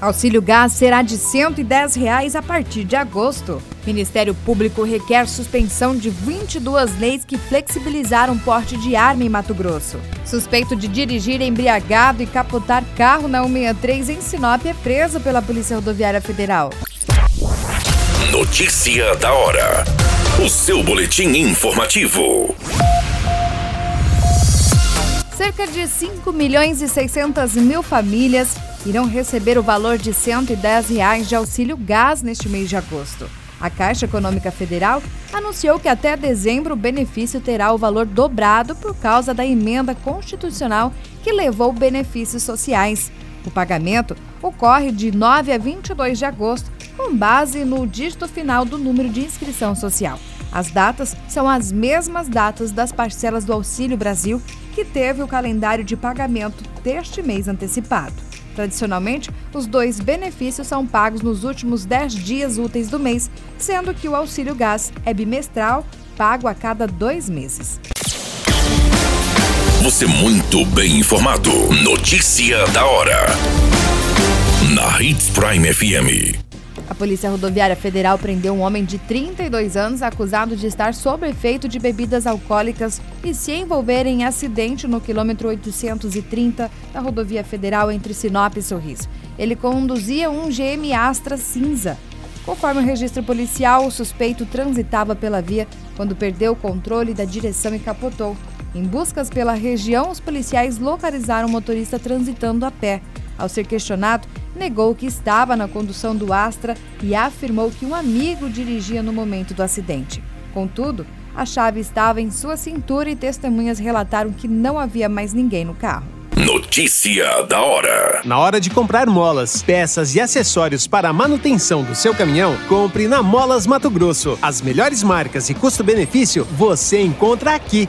Auxílio gás será de 110 reais a partir de agosto. Ministério Público requer suspensão de 22 leis que flexibilizaram porte de arma em Mato Grosso. Suspeito de dirigir embriagado e capotar carro na 163 em Sinop é preso pela Polícia Rodoviária Federal. Notícia da hora. O seu boletim informativo. Cerca de 5 milhões e 600 mil famílias irão receber o valor de 110 reais de auxílio gás neste mês de agosto. A Caixa Econômica Federal anunciou que até dezembro o benefício terá o valor dobrado por causa da emenda constitucional que levou benefícios sociais. O pagamento ocorre de 9 a 22 de agosto, com base no dígito final do número de inscrição social. As datas são as mesmas datas das parcelas do Auxílio Brasil, que teve o calendário de pagamento deste mês antecipado. Tradicionalmente, os dois benefícios são pagos nos últimos 10 dias úteis do mês, sendo que o auxílio gás é bimestral, pago a cada dois meses. Você muito bem informado. Notícia da hora. Na Hits Prime FM. A Polícia Rodoviária Federal prendeu um homem de 32 anos acusado de estar sob efeito de bebidas alcoólicas e se envolver em acidente no quilômetro 830 da rodovia federal entre Sinop e Sorriso. Ele conduzia um GM Astra cinza. Conforme o registro policial, o suspeito transitava pela via quando perdeu o controle da direção e capotou. Em buscas pela região, os policiais localizaram o motorista transitando a pé. Ao ser questionado, negou que estava na condução do Astra e afirmou que um amigo dirigia no momento do acidente. Contudo, a chave estava em sua cintura e testemunhas relataram que não havia mais ninguém no carro. Notícia da hora. Na hora de comprar molas, peças e acessórios para a manutenção do seu caminhão, compre na Molas Mato Grosso. As melhores marcas e custo-benefício você encontra aqui.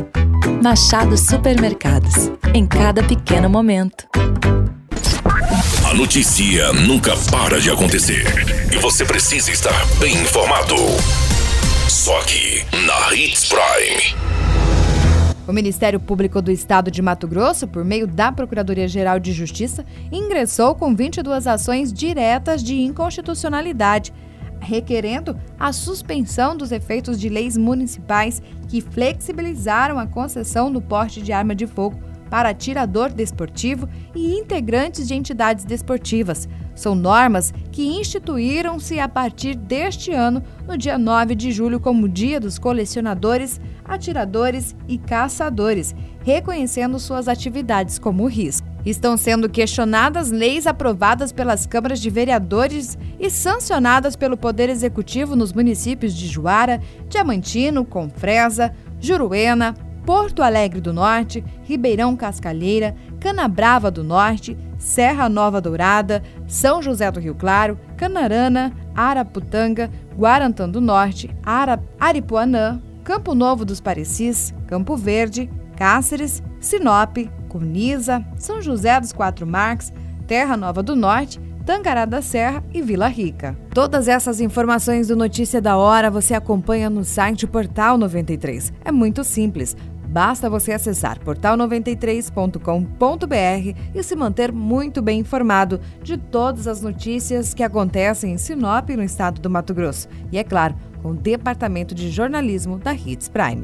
Machado Supermercados. Em cada pequeno momento. A notícia nunca para de acontecer. E você precisa estar bem informado. Só aqui, na Hits Prime. O Ministério Público do Estado de Mato Grosso, por meio da Procuradoria-Geral de Justiça, ingressou com 22 ações diretas de inconstitucionalidade requerendo a suspensão dos efeitos de leis municipais que flexibilizaram a concessão do porte de arma de fogo para atirador desportivo e integrantes de entidades desportivas. São normas que instituíram-se a partir deste ano, no dia 9 de julho, como Dia dos Colecionadores, Atiradores e Caçadores, reconhecendo suas atividades como risco. Estão sendo questionadas leis aprovadas pelas câmaras de vereadores e sancionadas pelo Poder Executivo nos municípios de Juara, Diamantino, Confresa, Juruena, Porto Alegre do Norte, Ribeirão Cascalheira, Canabrava do Norte, Serra Nova Dourada, São José do Rio Claro, Canarana, Araputanga, Guarantã do Norte, Ara, Aripuanã, Campo Novo dos Parecis, Campo Verde, Cáceres, Sinop, Cuniza, São José dos Quatro Marques, Terra Nova do Norte, Tangará da Serra e Vila Rica. Todas essas informações do Notícia da Hora você acompanha no site Portal 93. É muito simples. Basta você acessar portal93.com.br e se manter muito bem informado de todas as notícias que acontecem em Sinop, no estado do Mato Grosso. E é claro, com o Departamento de Jornalismo da Hits Prime.